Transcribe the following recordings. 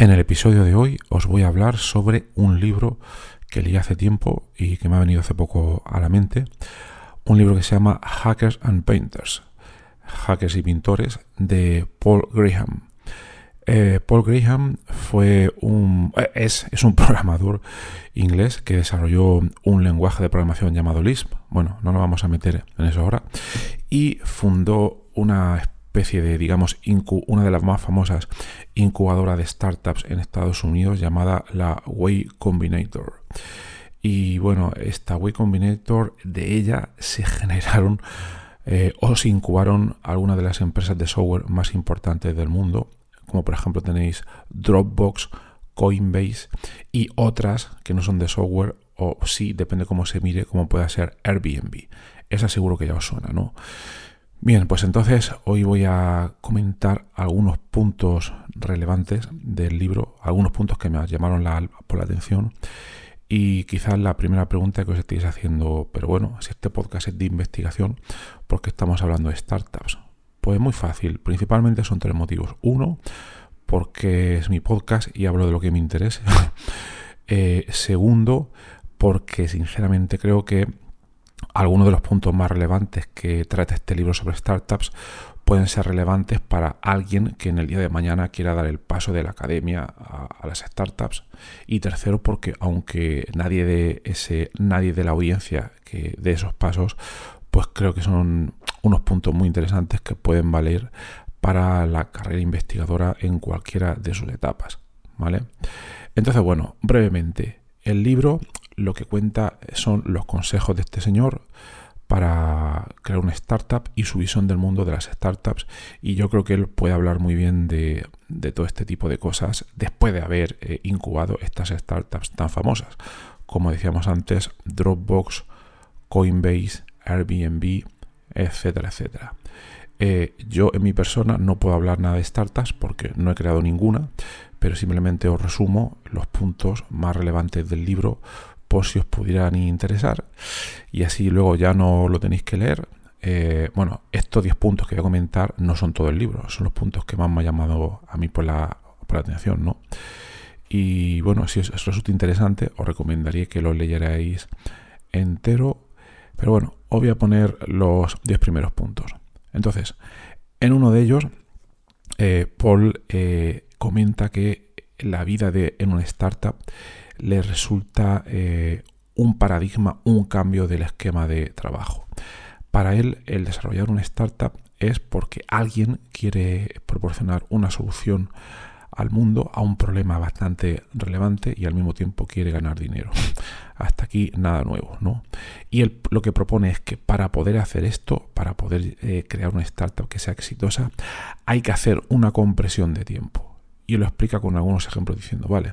En el episodio de hoy os voy a hablar sobre un libro que leí hace tiempo y que me ha venido hace poco a la mente. Un libro que se llama Hackers and Painters, Hackers y Pintores, de Paul Graham. Eh, Paul Graham fue un, eh, es, es, un programador inglés que desarrolló un lenguaje de programación llamado Lisp. Bueno, no nos vamos a meter en eso ahora. Y fundó una especie de, digamos, una de las más famosas incubadoras de startups en Estados Unidos llamada la Way Combinator. Y bueno, esta Way Combinator, de ella se generaron eh, o se incubaron algunas de las empresas de software más importantes del mundo, como por ejemplo tenéis Dropbox, Coinbase y otras que no son de software o sí, depende cómo se mire, como pueda ser Airbnb. Esa seguro que ya os suena, ¿no? Bien, pues entonces hoy voy a comentar algunos puntos relevantes del libro, algunos puntos que me llamaron la, por la atención y quizás la primera pregunta que os estéis haciendo, pero bueno, si este podcast es de investigación, ¿por qué estamos hablando de startups? Pues muy fácil, principalmente son tres motivos. Uno, porque es mi podcast y hablo de lo que me interese. Eh, segundo, porque sinceramente creo que algunos de los puntos más relevantes que trata este libro sobre startups pueden ser relevantes para alguien que en el día de mañana quiera dar el paso de la academia a, las startups. Y tercero, porque aunque nadie de ese, nadie de la audiencia que de esos pasos, pues creo que son unos puntos muy interesantes que pueden valer para la carrera investigadora en cualquiera de sus etapas. ¿Vale? Entonces, bueno, brevemente, el libro lo que cuenta son los consejos de este señor para crear una startup y su visión del mundo de las startups. Y yo creo que él puede hablar muy bien de, todo este tipo de cosas después de haber eh, incubado estas startups tan famosas. Como decíamos antes, Dropbox, Coinbase, Airbnb, etcétera, etcétera. Eh, yo en mi persona no puedo hablar nada de startups porque no he creado ninguna, pero simplemente os resumo los puntos más relevantes del libro por si os pudieran interesar y así luego ya no lo tenéis que leer. Eh, bueno, estos 10 puntos que voy a comentar no son todo el libro, son los puntos que más me han llamado a mí por la, por la atención, ¿no? Y bueno, si os, resulta interesante, os recomendaría que lo leyerais entero. Pero bueno, os voy a poner los 10 primeros puntos. Entonces, en uno de ellos, eh, Paul eh, comenta que la vida de, en una startup le resulta eh, un paradigma, un cambio del esquema de trabajo. Para él, el desarrollar una startup es porque alguien quiere proporcionar una solución al mundo a un problema bastante relevante y al mismo tiempo quiere ganar dinero. Hasta aquí nada nuevo, ¿no? Y él lo que propone es que para poder hacer esto, para poder eh, crear una startup que sea exitosa, hay que hacer una compresión de tiempo. Y lo explica con algunos ejemplos diciendo, vale,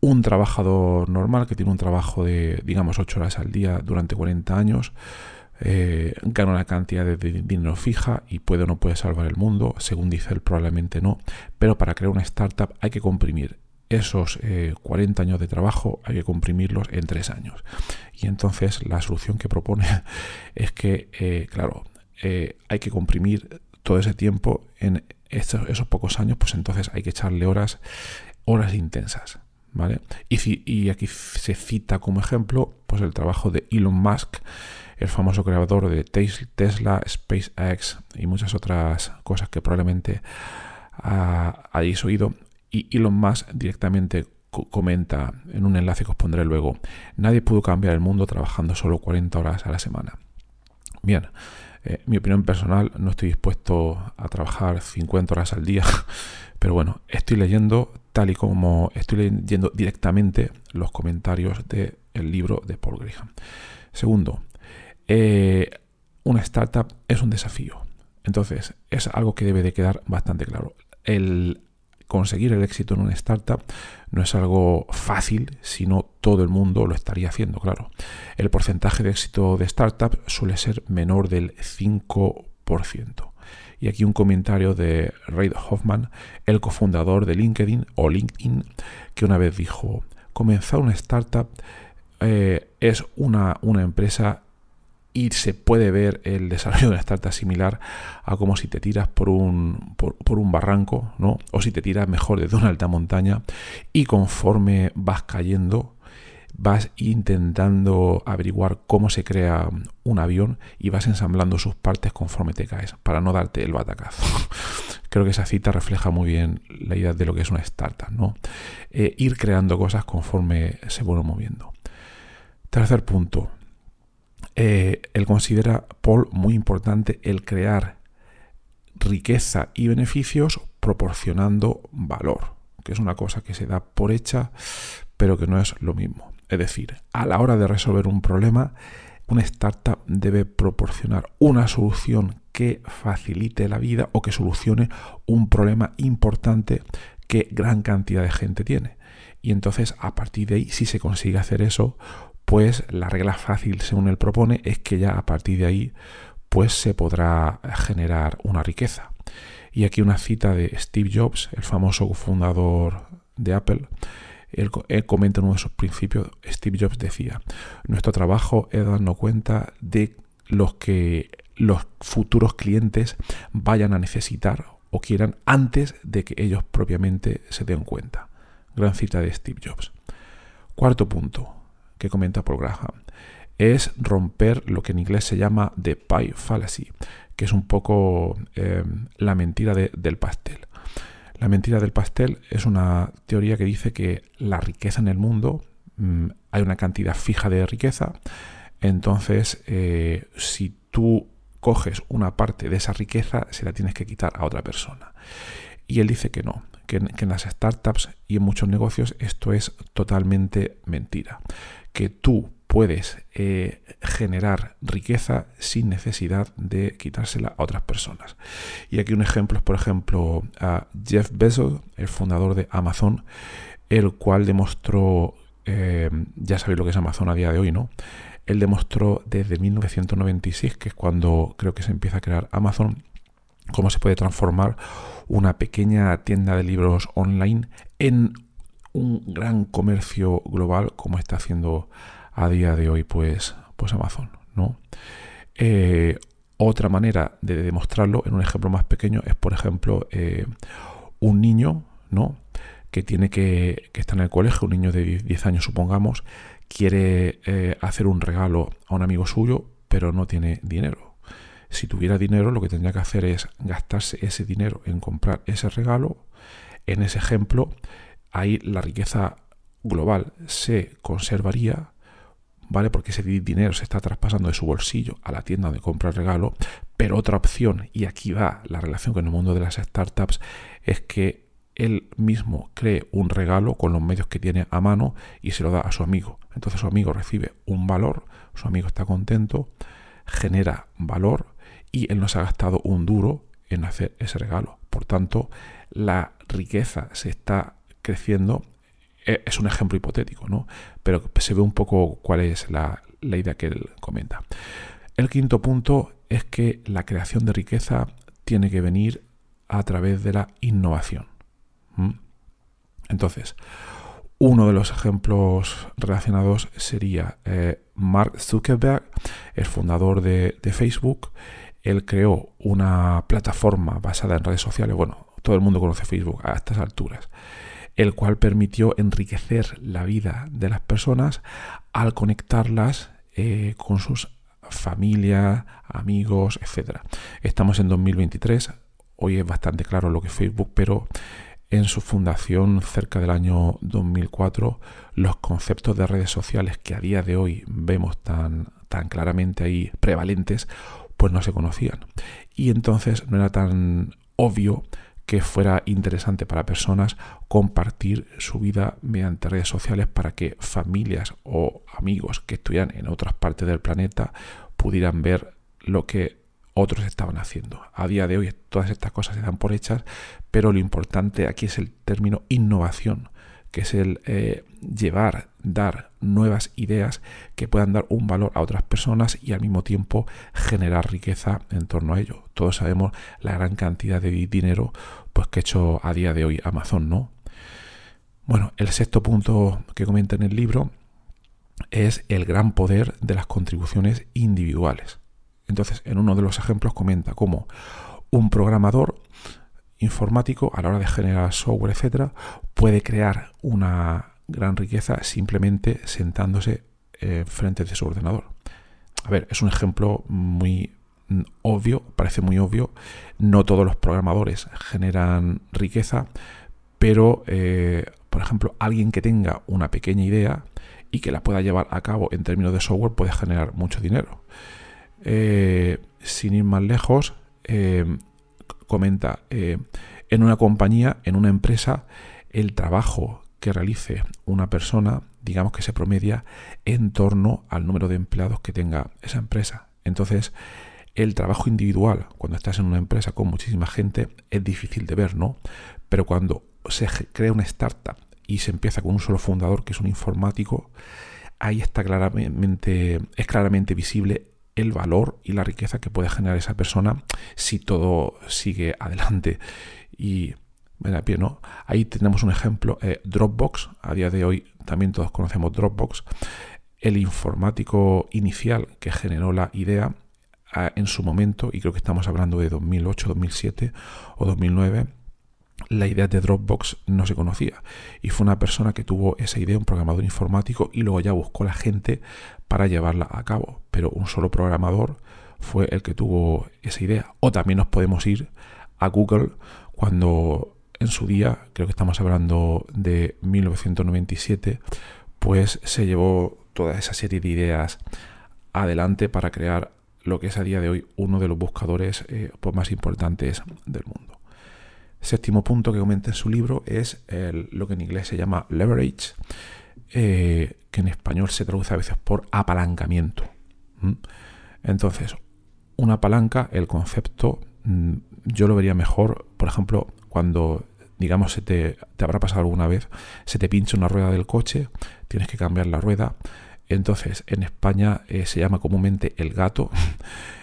un trabajador normal que tiene un trabajo de, digamos, 8 horas al día durante 40 años, eh, gana una cantidad de dinero fija y puede o no puede salvar el mundo, según dice él probablemente no, pero para crear una startup hay que comprimir esos 40 eh, años de trabajo, hay que comprimirlos en 3 años. Y entonces la solución que propone es que, eh, claro, hay que comprimir todo ese tiempo en esos, esos pocos años, pues entonces hay que echarle horas, horas intensas. Y, aquí se cita como ejemplo pues el trabajo de Elon Musk, el famoso creador de Tesla, SpaceX y muchas otras cosas que probablemente hayáis oído. Y Elon Musk directamente comenta en un enlace que os pondré luego, nadie pudo cambiar el mundo trabajando solo 40 horas a la semana. Bien, eh, mi opinión personal, no estoy dispuesto a trabajar 50 horas al día, pero bueno, estoy leyendo tal y como estoy leyendo directamente los comentarios del libro de Paul Graham. Segundo, eh, una startup es un desafío. Entonces, es algo que debe de quedar bastante claro. Conseguir el éxito en una startup no es algo fácil, sino todo el mundo lo estaría haciendo, claro. El porcentaje de éxito de startup suele ser menor del 5%. Y aquí un comentario de Reid Hoffman, el cofundador de LinkedIn o LinkedIn, que una vez dijo, comenzar una startup eh, es una, una empresa y se puede ver el desarrollo de una startup similar a como si te tiras por un, por, un barranco, ¿no? O si te tiras mejor desde una alta montaña y conforme vas cayendo, vas intentando averiguar cómo se crea un avión y vas ensamblando sus partes conforme te caes, para no darte el batacazo. Creo que esa cita refleja muy bien la idea de lo que es una startup, ¿no? Eh, ir creando cosas conforme se van moviendo. Tercer punto, eh, él considera, Paul, muy importante el crear riqueza y beneficios proporcionando valor, que es una cosa que se da por hecha, pero que no es lo mismo. Es decir, a la hora de resolver un problema, una startup debe proporcionar una solución que facilite la vida o que solucione un problema importante que gran cantidad de gente tiene. Y entonces, a partir de ahí, si se consigue hacer eso, pues la regla fácil, según él propone, es que ya a partir de ahí pues se podrá generar una riqueza. Y aquí una cita de Steve Jobs, el famoso fundador de Apple. Él, comenta en uno de sus principios, Steve Jobs decía, nuestro trabajo es darnos cuenta de los que los futuros clientes vayan a necesitar o quieran antes de que ellos propiamente se den cuenta. Gran cita de Steve Jobs. Cuarto punto, que comenta Paul Graham es romper lo que en inglés se llama the pie fallacy, que es un poco eh, la mentira del pastel. La mentira del pastel es una teoría que dice que la riqueza en el mundo, mm, hay una cantidad fija de riqueza, entonces eh, si tú coges una parte de esa riqueza, se la tienes que quitar a otra persona. Y él dice que no, que en las startups y en muchos negocios esto es totalmente mentira que tú puedes eh, generar riqueza sin necesidad de quitársela a otras personas. Y aquí un ejemplo es, por ejemplo, a Jeff Bezos, el fundador de Amazon, el cual demostró, eh, ya sabéis lo que es Amazon a día de hoy, ¿no? Él demostró desde 1996, que es cuando creo que se empieza a crear Amazon, cómo se puede transformar una pequeña tienda de libros online en un gran comercio global como está haciendo a día de hoy pues, pues Amazon. ¿no? Eh, otra manera de demostrarlo en un ejemplo más pequeño es, por ejemplo, eh, un niño ¿no? que tiene que, que está en el colegio, un niño de 10 años supongamos, quiere eh, hacer un regalo a un amigo suyo, pero no tiene dinero. Si tuviera dinero, lo que tendría que hacer es gastarse ese dinero en comprar ese regalo. En ese ejemplo, ahí la riqueza global se conservaría, ¿vale? Porque ese dinero se está traspasando de su bolsillo a la tienda donde compra el regalo, pero otra opción, y aquí va la relación con el mundo de las startups, es que él mismo cree un regalo con los medios que tiene a mano y se lo da a su amigo. Entonces su amigo recibe un valor, su amigo está contento, genera valor y él no se ha gastado un duro en hacer ese regalo. Por tanto, la riqueza se está creciendo, eh, es un ejemplo hipotético, ¿no? Pero se ve un poco cuál es la, idea que él comenta. El quinto punto es que la creación de riqueza tiene que venir a través de la innovación. Entonces, uno de los ejemplos relacionados sería eh, Mark Zuckerberg, el fundador de, de, Facebook. Él creó una plataforma basada en redes sociales. Bueno, todo el mundo conoce Facebook a estas alturas el cual permitió enriquecer la vida de las personas al conectarlas eh, con sus familias, amigos, etc. Estamos en 2023, hoy es bastante claro lo que Facebook, pero en su fundación cerca del año 2004 los conceptos de redes sociales que a día de hoy vemos tan, tan claramente ahí prevalentes, pues no se conocían. Y entonces no era tan obvio que fuera interesante para personas compartir su vida mediante redes sociales para que familias o amigos que estuvieran en otras partes del planeta pudieran ver lo que otros estaban haciendo. A día de hoy todas estas cosas se dan por hechas, pero lo importante aquí es el término innovación, que es el eh, llevar, dar nuevas ideas que puedan dar un valor a otras personas y al mismo tiempo generar riqueza en torno a ello. Todos sabemos la gran cantidad de dinero pues, que ha hecho a día de hoy Amazon, ¿no? Bueno, el sexto punto que comenta en el libro es el gran poder de las contribuciones individuales. Entonces, en uno de los ejemplos comenta cómo un programador informático a la hora de generar software, etcétera, puede crear una gran riqueza simplemente sentándose eh, frente de su ordenador. A ver, es un ejemplo muy obvio, parece muy obvio. No todos los programadores generan riqueza, pero, eh, por ejemplo, alguien que tenga una pequeña idea y que la pueda llevar a cabo en términos de software puede generar mucho dinero. Eh, sin ir más lejos, eh, comenta, en una compañía, en una empresa, el trabajo que realice una persona, digamos que se promedia en torno al número de empleados que tenga esa empresa. Entonces, el trabajo individual, cuando estás en una empresa con muchísima gente, es difícil de ver, ¿no? Pero cuando se crea una startup y se empieza con un solo fundador, que es un informático, ahí está claramente, es claramente visible el valor y la riqueza que puede generar esa persona si todo sigue adelante. Y bueno, bien, ¿no? Ahí tenemos un ejemplo, eh, Dropbox, a día de hoy también todos conocemos Dropbox, el informático inicial que generó la idea en su momento, y creo que estamos hablando de 2008, 2007 o 2009, la idea de Dropbox no se conocía. Y fue una persona que tuvo esa idea, un programador informático, y luego ya buscó la gente para llevarla a cabo. Pero un solo programador fue el que tuvo esa idea. O también nos podemos ir a Google cuando en su día, creo que estamos hablando de 1997, pues se llevó toda esa serie de ideas adelante para crear lo que es a día de hoy uno de los buscadores eh, pues más importantes del mundo. Séptimo punto que comenta en su libro es lo que en inglés se llama leverage, eh, que en español se traduce a veces por apalancamiento. Entonces, una palanca, el concepto, mm, yo lo vería mejor, por ejemplo, cuando, digamos, se te, te habrá pasado alguna vez, se te pincha una rueda del coche, tienes que cambiar la rueda. Entonces, en España eh, se llama comúnmente el gato.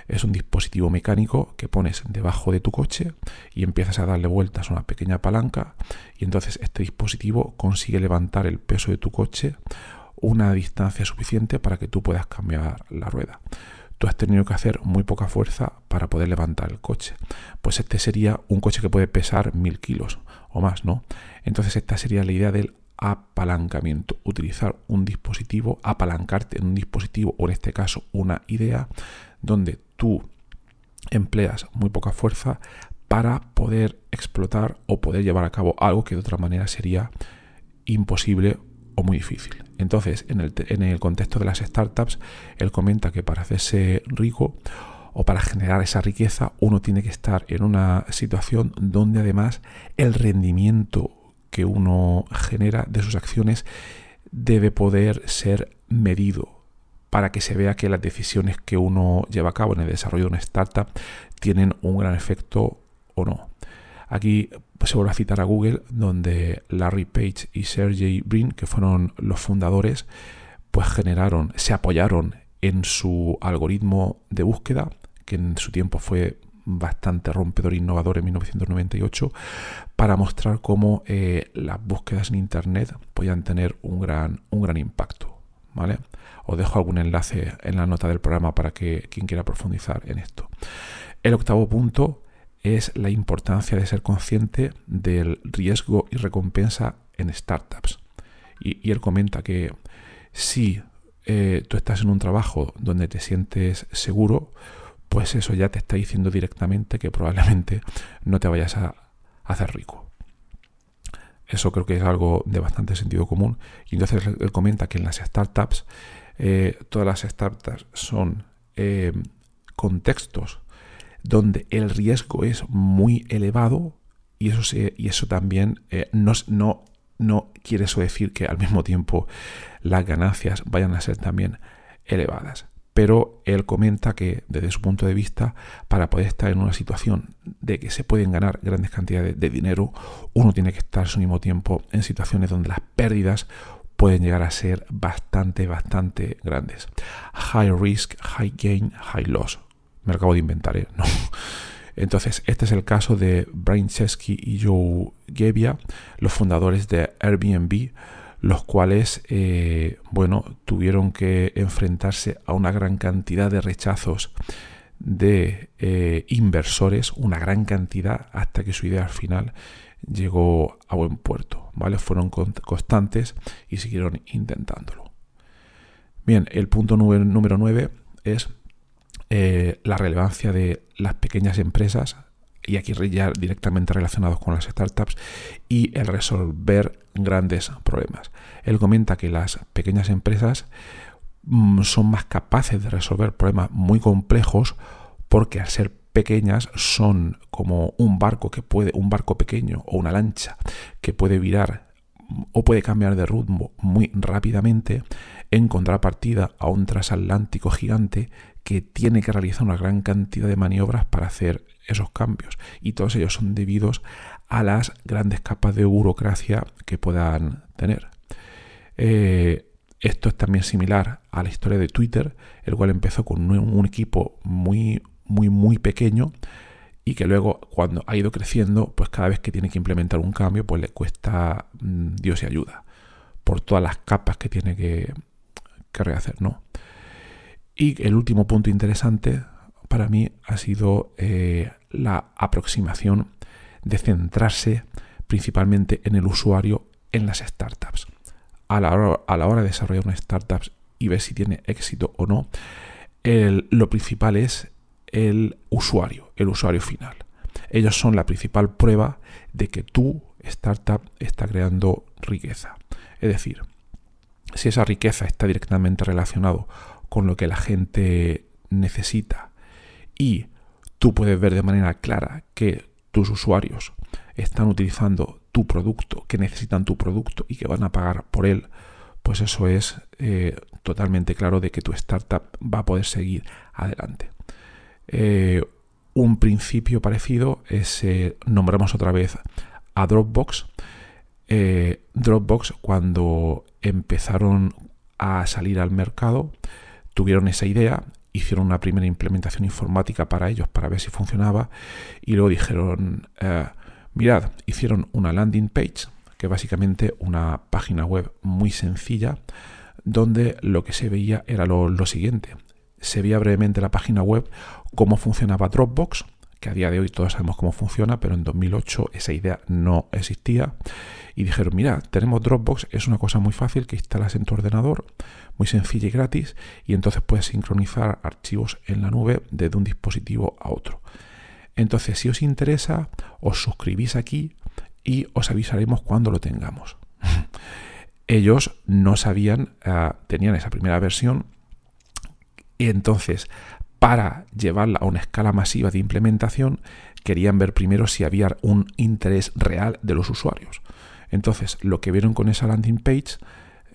Es un dispositivo mecánico que pones debajo de tu coche y empiezas a darle vueltas a una pequeña palanca y entonces este dispositivo consigue levantar el peso de tu coche una distancia suficiente para que tú puedas cambiar la rueda. Tú has tenido que hacer muy poca fuerza para poder levantar el coche. Pues este sería un coche que puede pesar mil kilos o más, ¿no? Entonces esta sería la idea del apalancamiento. Utilizar un dispositivo, apalancarte en un dispositivo o en este caso una idea donde tú empleas muy poca fuerza para poder explotar o poder llevar a cabo algo que de otra manera sería imposible o muy difícil. Entonces, en el, en el contexto de las startups, él comenta que para hacerse rico o para generar esa riqueza, uno tiene que estar en una situación donde además el rendimiento que uno genera de sus acciones debe poder ser medido para que se vea que las decisiones que uno lleva a cabo en el desarrollo de una startup tienen un gran efecto o no. Aquí se vuelve a citar a Google, donde Larry Page y Sergey Brin, que fueron los fundadores, pues generaron, se apoyaron en su algoritmo de búsqueda, que en su tiempo fue bastante rompedor e innovador en 1998, para mostrar cómo eh, las búsquedas en Internet podían tener un gran, un gran impacto. ¿vale? Os dejo algún enlace en la nota del programa para que quien quiera profundizar en esto. El octavo punto es la importancia de ser consciente del riesgo y recompensa en startups. Y, él comenta que si eh, tú estás en un trabajo donde te sientes seguro, pues eso ya te está diciendo directamente que probablemente no te vayas a hacer rico. Eso creo que es algo de bastante sentido común. Y entonces él comenta que en las startups, eh, todas las startups son eh, contextos donde el riesgo es muy elevado y eso, y eso también eh, no, no, no quiere eso decir que al mismo tiempo las ganancias vayan a ser también elevadas pero él comenta que desde su punto de vista, para poder estar en una situación de que se pueden ganar grandes cantidades de dinero, uno tiene que estar su mismo tiempo en situaciones donde las pérdidas pueden llegar a ser bastante, bastante grandes. High risk, high gain, high loss. Me acabo de inventar, ¿eh? No. Entonces, este es el caso de Brian Chesky y Joe Gebbia, los fundadores de Airbnb, los cuales, eh, bueno, tuvieron que enfrentarse a una gran cantidad de rechazos de eh, inversores, una gran cantidad, hasta que su idea al final llegó a buen puerto, ¿vale? Fueron constantes y siguieron intentándolo. Bien, el punto número 9 es eh, la relevancia de las pequeñas empresas y aquí ya directamente relacionados con las startups, y el resolver grandes problemas. Él comenta que las pequeñas empresas mm, son más capaces de resolver problemas muy complejos porque al ser pequeñas son como un barco que puede, un barco pequeño o una lancha que puede virar o puede cambiar de rumbo muy rápidamente en contrapartida a un transatlántico gigante que tiene que realizar una gran cantidad de maniobras para hacer esos cambios. Y todos ellos son debidos a las grandes capas de burocracia que puedan tener. Eh, esto es también similar a la historia de Twitter, el cual empezó con un, equipo muy, muy, muy pequeño y que luego cuando ha ido creciendo, pues cada vez que tiene que implementar un cambio, pues le cuesta mm, Dios y ayuda por todas las capas que tiene que, que rehacer, ¿no? Y el último punto interesante para mí ha sido eh, la aproximación de centrarse principalmente en el usuario en las startups. A la hora, a la hora de desarrollar una startup y ver si tiene éxito o no, lo principal es el usuario, el usuario final. Ellos son la principal prueba de que tu startup está creando riqueza. Es decir, si esa riqueza está directamente relacionado con lo que la gente necesita y tú puedes ver de manera clara que tus usuarios están utilizando tu producto, que necesitan tu producto y que van a pagar por él, pues eso es eh, totalmente claro de que tu startup va a poder seguir adelante. Eh, un principio parecido es, eh, nombramos otra vez a Dropbox. Dropbox cuando empezaron a salir al mercado, tuvieron esa idea, hicieron una primera implementación informática para ellos para ver si funcionaba y luego dijeron, eh, mirad, hicieron una landing page, que básicamente una página web muy sencilla, donde lo que se veía era lo, lo siguiente. Se veía brevemente la página web, cómo funcionaba Dropbox, que a día de hoy todos sabemos cómo funciona, pero en 2008 esa idea no existía. Y dijeron, mira, tenemos Dropbox, es una cosa muy fácil que instalas en tu ordenador, muy sencilla y gratis, y entonces puedes sincronizar archivos en la nube desde un dispositivo a otro. Entonces, si os interesa, os suscribís aquí y os avisaremos cuando lo tengamos. Ellos no sabían, ah, tenían esa primera versión, y entonces para llevarla a una escala masiva de implementación, querían ver primero si había un interés real de los usuarios. Entonces, lo que vieron con esa landing page,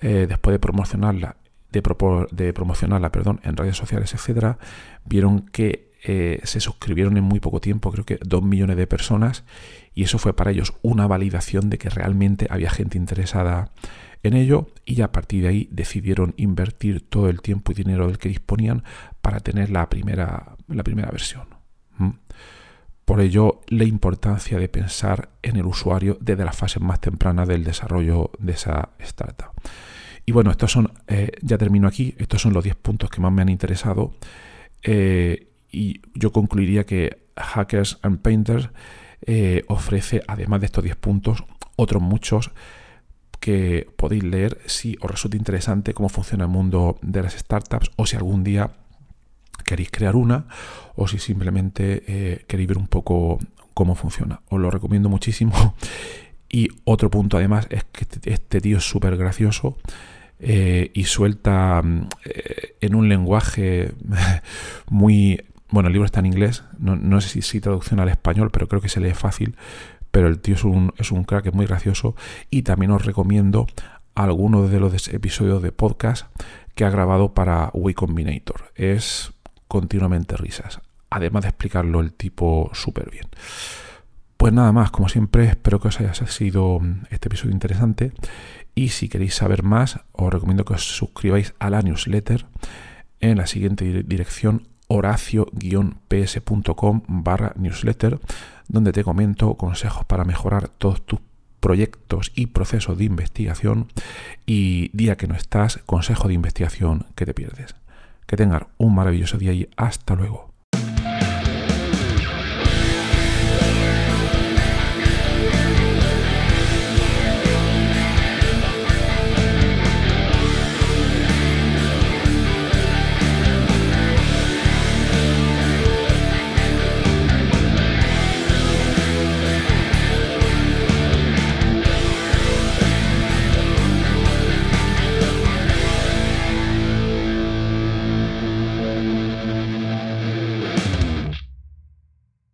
eh, después de promocionarla, de, promocionarla perdón, en redes sociales, etcétera, vieron que eh, se suscribieron en muy poco tiempo, creo que dos millones de personas, y eso fue para ellos una validación de que realmente había gente interesada en ello y a partir de ahí decidieron invertir todo el tiempo y dinero del que disponían para tener la primera, la primera versión. Por ello, la importancia de pensar en el usuario desde la fase más temprana del desarrollo de esa startup. Y bueno, estos son, eh, ya termino aquí, estos son los 10 puntos que más me han interesado. Eh, y yo concluiría que Hackers and Painters eh, ofrece, además de estos 10 puntos, otros muchos que podéis leer si os resulta interesante cómo funciona el mundo de las startups o si algún día queréis crear una o si simplemente eh, queréis ver un poco cómo funciona. Os lo recomiendo muchísimo Y otro punto además es que este, este tío es súper gracioso eh, y suelta eh, en un lenguaje muy... Bueno, el libro está en inglés, no, sé si, si, traducción al español, pero creo que se lee fácil. Pero el tío es un, es un crack, es muy gracioso. Y también os recomiendo algunos de los episodios de podcast que ha grabado para We Combinator. Es continuamente risas. Además de explicarlo el tipo súper bien. Pues nada más, como siempre, espero que os haya sido este episodio interesante. Y si queréis saber más, os recomiendo que os suscribáis a la newsletter en la siguiente dirección horacio-ps.com barra newsletter, donde te comento consejos para mejorar todos tus proyectos y procesos de investigación y día que no estás, consejo de investigación que te pierdes. Que tengan un maravilloso día y hasta luego.